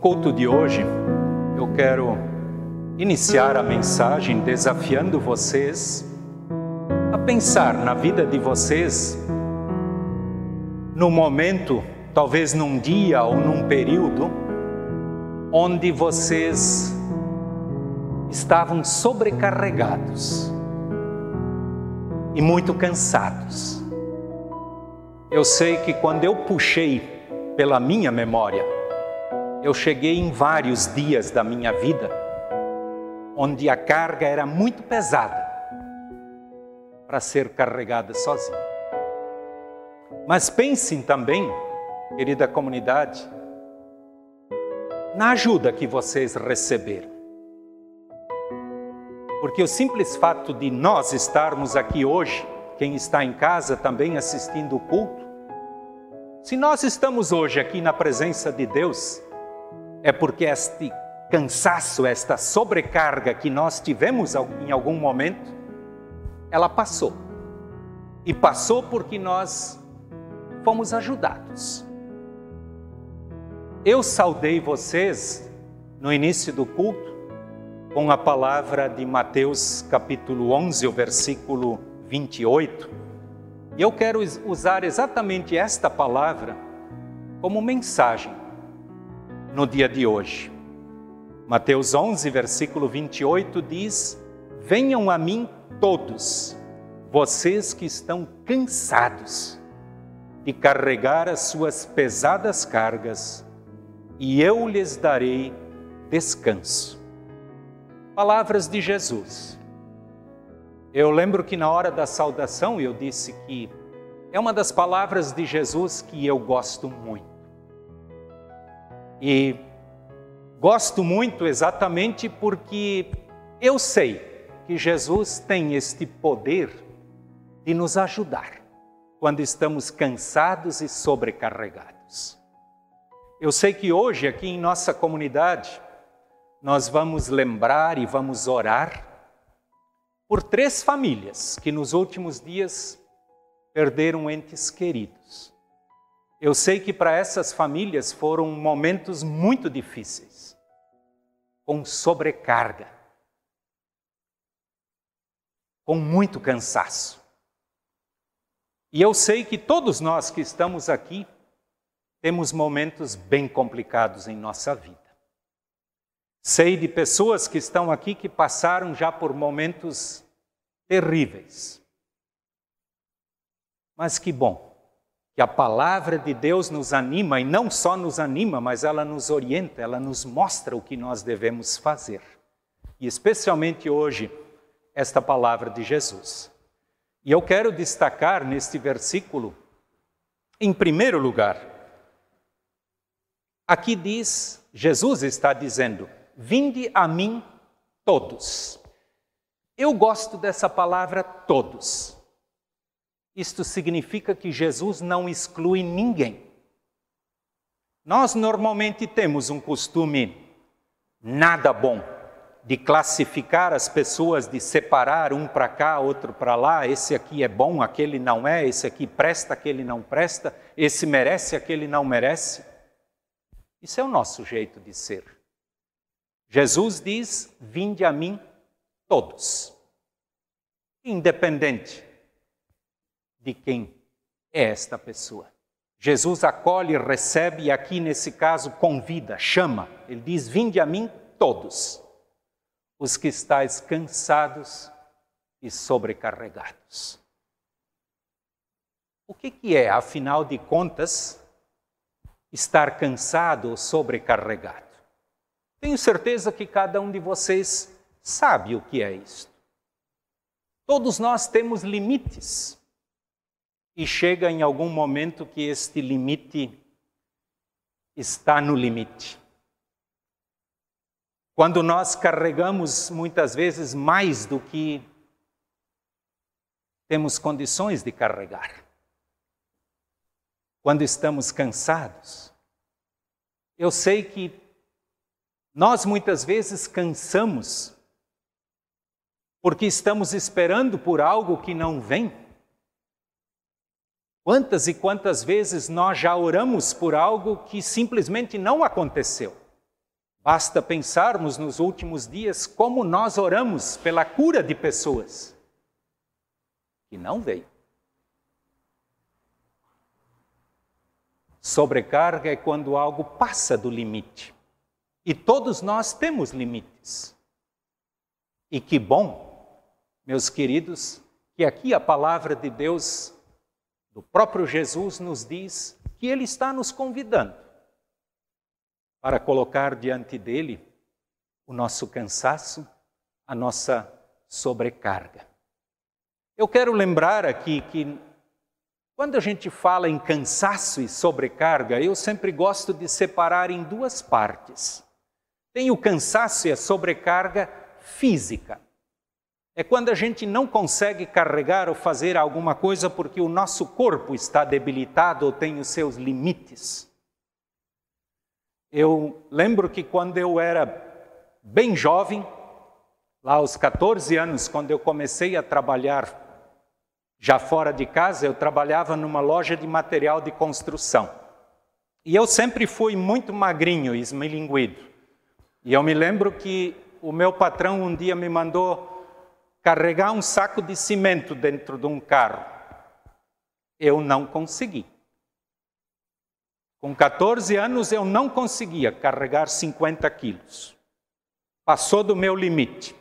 culto de hoje, eu quero iniciar a mensagem desafiando vocês a pensar na vida de vocês no momento, talvez num dia ou num período, onde vocês estavam sobrecarregados e muito cansados. Eu sei que quando eu puxei pela minha memória, eu cheguei em vários dias da minha vida onde a carga era muito pesada para ser carregada sozinho. Mas pensem também, querida comunidade, na ajuda que vocês receberam. Porque o simples fato de nós estarmos aqui hoje, quem está em casa também assistindo o culto, se nós estamos hoje aqui na presença de Deus, é porque este cansaço, esta sobrecarga que nós tivemos em algum momento, ela passou. E passou porque nós fomos ajudados. Eu saudei vocês no início do culto com a palavra de Mateus capítulo 11, o versículo 28. E eu quero usar exatamente esta palavra como mensagem no dia de hoje. Mateus 11, versículo 28 diz: Venham a mim todos, vocês que estão cansados de carregar as suas pesadas cargas, e eu lhes darei descanso. Palavras de Jesus. Eu lembro que na hora da saudação eu disse que é uma das palavras de Jesus que eu gosto muito. E gosto muito exatamente porque eu sei que Jesus tem este poder de nos ajudar quando estamos cansados e sobrecarregados. Eu sei que hoje, aqui em nossa comunidade, nós vamos lembrar e vamos orar por três famílias que nos últimos dias perderam entes queridos. Eu sei que para essas famílias foram momentos muito difíceis, com sobrecarga, com muito cansaço. E eu sei que todos nós que estamos aqui temos momentos bem complicados em nossa vida. Sei de pessoas que estão aqui que passaram já por momentos terríveis. Mas que bom que a palavra de Deus nos anima e não só nos anima, mas ela nos orienta, ela nos mostra o que nós devemos fazer. E especialmente hoje, esta palavra de Jesus. E eu quero destacar neste versículo, em primeiro lugar, aqui diz, Jesus está dizendo: Vinde a mim todos. Eu gosto dessa palavra todos. Isto significa que Jesus não exclui ninguém. Nós normalmente temos um costume nada bom de classificar as pessoas, de separar um para cá, outro para lá, esse aqui é bom, aquele não é, esse aqui presta, aquele não presta, esse merece, aquele não merece. Isso é o nosso jeito de ser. Jesus diz: Vinde a mim todos, independente de quem é esta pessoa. Jesus acolhe, recebe e aqui nesse caso convida, chama. Ele diz: Vinde a mim todos, os que estáis cansados e sobrecarregados. O que, que é, afinal de contas, estar cansado ou sobrecarregado? Tenho certeza que cada um de vocês sabe o que é isto. Todos nós temos limites e chega em algum momento que este limite está no limite. Quando nós carregamos muitas vezes mais do que temos condições de carregar. Quando estamos cansados. Eu sei que nós muitas vezes cansamos porque estamos esperando por algo que não vem. Quantas e quantas vezes nós já oramos por algo que simplesmente não aconteceu? Basta pensarmos nos últimos dias como nós oramos pela cura de pessoas que não veio. Sobrecarga é quando algo passa do limite. E todos nós temos limites. E que bom, meus queridos, que aqui a palavra de Deus, do próprio Jesus, nos diz que Ele está nos convidando para colocar diante dele o nosso cansaço, a nossa sobrecarga. Eu quero lembrar aqui que quando a gente fala em cansaço e sobrecarga, eu sempre gosto de separar em duas partes. Tem o cansaço e a sobrecarga física. É quando a gente não consegue carregar ou fazer alguma coisa porque o nosso corpo está debilitado ou tem os seus limites. Eu lembro que quando eu era bem jovem, lá aos 14 anos, quando eu comecei a trabalhar já fora de casa, eu trabalhava numa loja de material de construção. E eu sempre fui muito magrinho esmilinguido. E eu me lembro que o meu patrão um dia me mandou carregar um saco de cimento dentro de um carro. Eu não consegui. Com 14 anos eu não conseguia carregar 50 quilos. Passou do meu limite.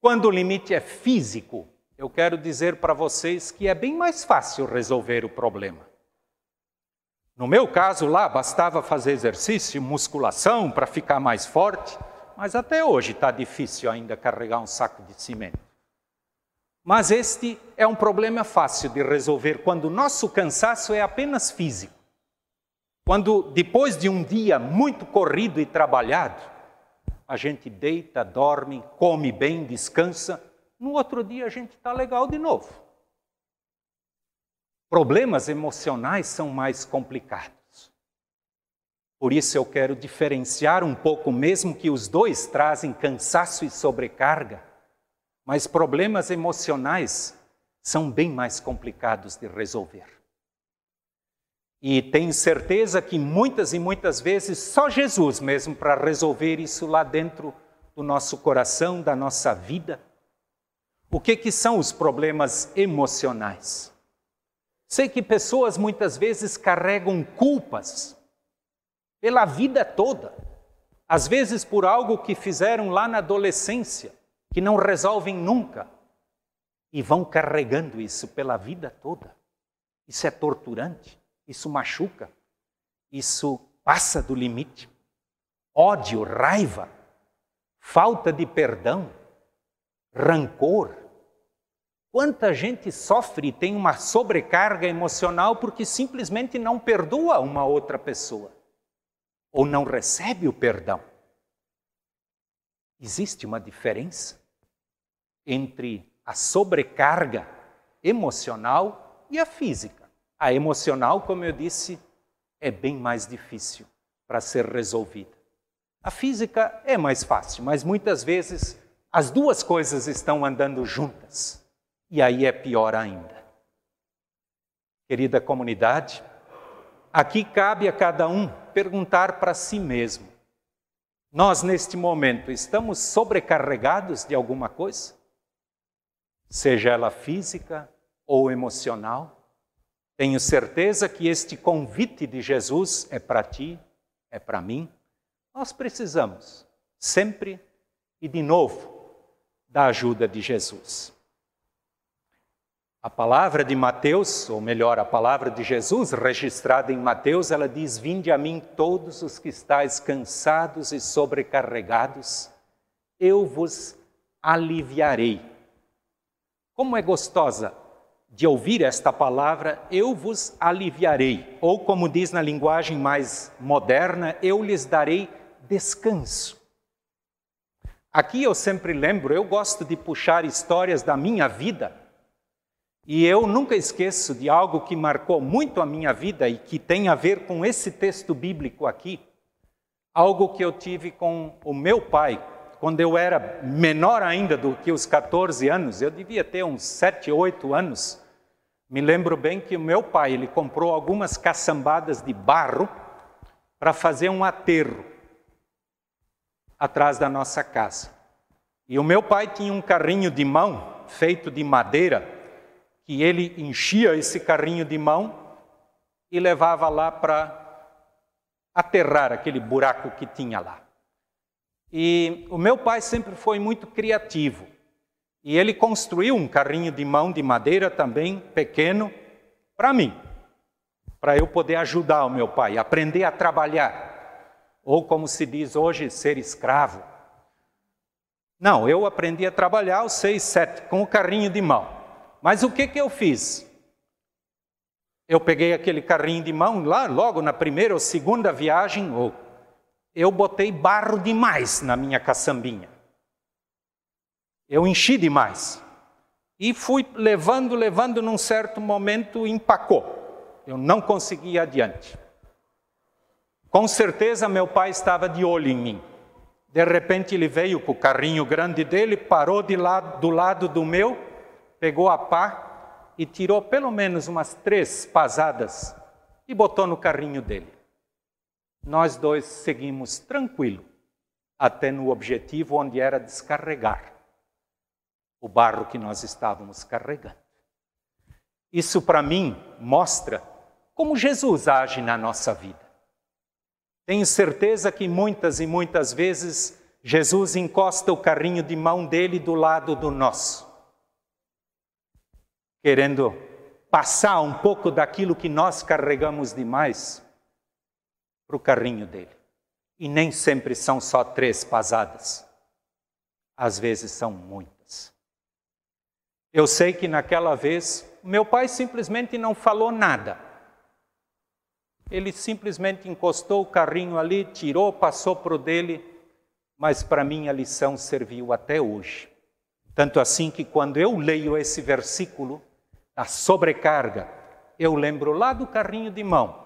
Quando o limite é físico, eu quero dizer para vocês que é bem mais fácil resolver o problema. No meu caso lá, bastava fazer exercício, musculação para ficar mais forte, mas até hoje está difícil ainda carregar um saco de cimento. Mas este é um problema fácil de resolver quando o nosso cansaço é apenas físico. Quando, depois de um dia muito corrido e trabalhado, a gente deita, dorme, come bem, descansa, no outro dia a gente está legal de novo. Problemas emocionais são mais complicados. Por isso eu quero diferenciar um pouco, mesmo que os dois trazem cansaço e sobrecarga mas problemas emocionais são bem mais complicados de resolver. E tenho certeza que muitas e muitas vezes só Jesus mesmo para resolver isso lá dentro do nosso coração, da nossa vida. O que, que são os problemas emocionais? Sei que pessoas muitas vezes carregam culpas pela vida toda, às vezes por algo que fizeram lá na adolescência, que não resolvem nunca e vão carregando isso pela vida toda. Isso é torturante, isso machuca, isso passa do limite. Ódio, raiva, falta de perdão, rancor. Quanta gente sofre e tem uma sobrecarga emocional porque simplesmente não perdoa uma outra pessoa ou não recebe o perdão. Existe uma diferença entre a sobrecarga emocional e a física. A emocional, como eu disse, é bem mais difícil para ser resolvida. A física é mais fácil, mas muitas vezes as duas coisas estão andando juntas. E aí é pior ainda. Querida comunidade, aqui cabe a cada um perguntar para si mesmo: nós, neste momento, estamos sobrecarregados de alguma coisa? seja ela física ou emocional. Tenho certeza que este convite de Jesus é para ti, é para mim. Nós precisamos, sempre e de novo, da ajuda de Jesus. A palavra de Mateus, ou melhor, a palavra de Jesus registrada em Mateus, ela diz: Vinde a mim todos os que estáis cansados e sobrecarregados, eu vos aliviarei. Como é gostosa de ouvir esta palavra, eu vos aliviarei, ou como diz na linguagem mais moderna, eu lhes darei descanso. Aqui eu sempre lembro, eu gosto de puxar histórias da minha vida, e eu nunca esqueço de algo que marcou muito a minha vida e que tem a ver com esse texto bíblico aqui. Algo que eu tive com o meu pai, quando eu era menor ainda do que os 14 anos, eu devia ter uns 7, 8 anos, me lembro bem que o meu pai, ele comprou algumas caçambadas de barro para fazer um aterro atrás da nossa casa. E o meu pai tinha um carrinho de mão feito de madeira, que ele enchia esse carrinho de mão e levava lá para aterrar aquele buraco que tinha lá. E o meu pai sempre foi muito criativo. E ele construiu um carrinho de mão de madeira também, pequeno, para mim, para eu poder ajudar o meu pai, aprender a trabalhar. Ou, como se diz hoje, ser escravo. Não, eu aprendi a trabalhar aos seis, sete, com o carrinho de mão. Mas o que, que eu fiz? Eu peguei aquele carrinho de mão lá, logo na primeira ou segunda viagem, eu botei barro demais na minha caçambinha. Eu enchi demais. E fui levando, levando, num certo momento empacou. Eu não consegui ir adiante. Com certeza meu pai estava de olho em mim. De repente ele veio com o carrinho grande dele, parou de lado, do lado do meu, pegou a pá e tirou pelo menos umas três pasadas e botou no carrinho dele. Nós dois seguimos tranquilo até no objetivo onde era descarregar o barro que nós estávamos carregando. Isso para mim mostra como Jesus age na nossa vida. Tenho certeza que muitas e muitas vezes Jesus encosta o carrinho de mão dele do lado do nosso, querendo passar um pouco daquilo que nós carregamos demais para o carrinho dele. E nem sempre são só três pasadas, às vezes são muitas. Eu sei que naquela vez, meu pai simplesmente não falou nada. Ele simplesmente encostou o carrinho ali, tirou, passou para o dele, mas para mim a lição serviu até hoje. Tanto assim que quando eu leio esse versículo, a sobrecarga, eu lembro lá do carrinho de mão,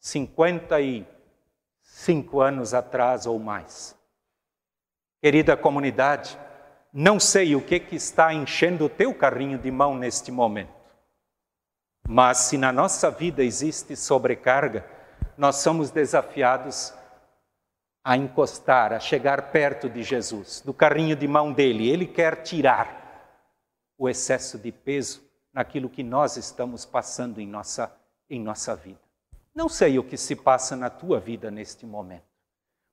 55 anos atrás ou mais. Querida comunidade, não sei o que, que está enchendo o teu carrinho de mão neste momento. Mas se na nossa vida existe sobrecarga, nós somos desafiados a encostar, a chegar perto de Jesus, do carrinho de mão dele. Ele quer tirar o excesso de peso naquilo que nós estamos passando em nossa, em nossa vida. Não sei o que se passa na tua vida neste momento,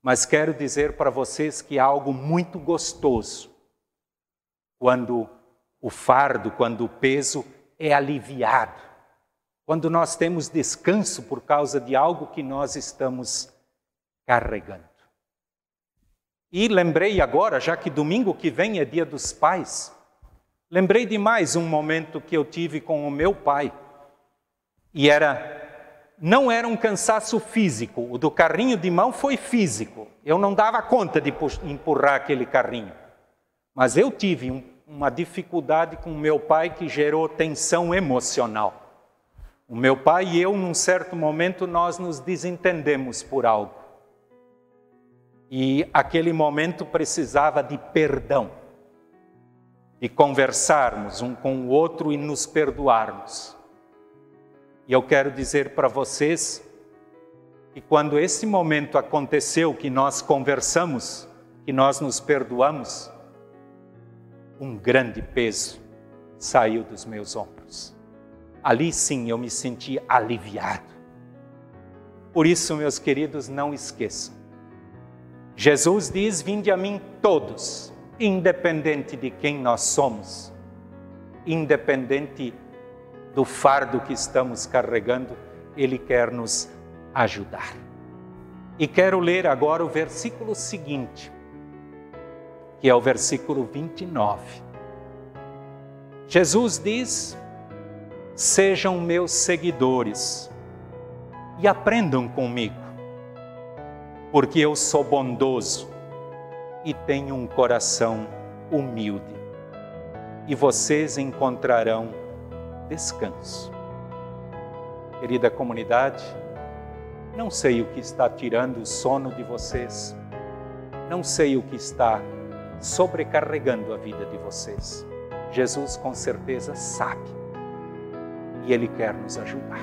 mas quero dizer para vocês que há algo muito gostoso quando o fardo, quando o peso é aliviado, quando nós temos descanso por causa de algo que nós estamos carregando. E lembrei agora, já que domingo que vem é dia dos pais, lembrei de mais um momento que eu tive com o meu pai. E era não era um cansaço físico, o do carrinho de mão foi físico. Eu não dava conta de empurrar aquele carrinho. Mas eu tive um, uma dificuldade com meu pai que gerou tensão emocional. O meu pai e eu, num certo momento, nós nos desentendemos por algo. E aquele momento precisava de perdão, de conversarmos um com o outro e nos perdoarmos. E eu quero dizer para vocês que quando esse momento aconteceu, que nós conversamos, que nós nos perdoamos, um grande peso saiu dos meus ombros. Ali sim eu me senti aliviado. Por isso, meus queridos, não esqueçam. Jesus diz: Vinde a mim todos, independente de quem nós somos, independente do fardo que estamos carregando, Ele quer nos ajudar. E quero ler agora o versículo seguinte, que é o versículo 29. Jesus diz: Sejam meus seguidores e aprendam comigo, porque eu sou bondoso e tenho um coração humilde, e vocês encontrarão descanso. Querida comunidade, não sei o que está tirando o sono de vocês, não sei o que está sobrecarregando a vida de vocês. Jesus com certeza sabe e Ele quer nos ajudar.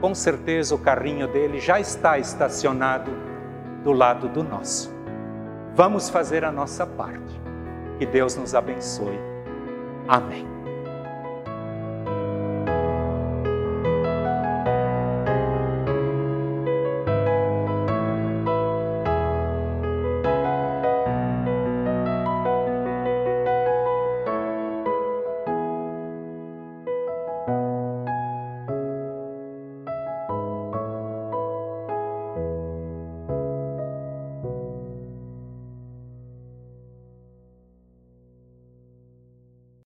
com certeza o carrinho dele já está estacionado do lado do nosso. Vamos fazer a nossa parte. Que Deus nos abençoe. Amém.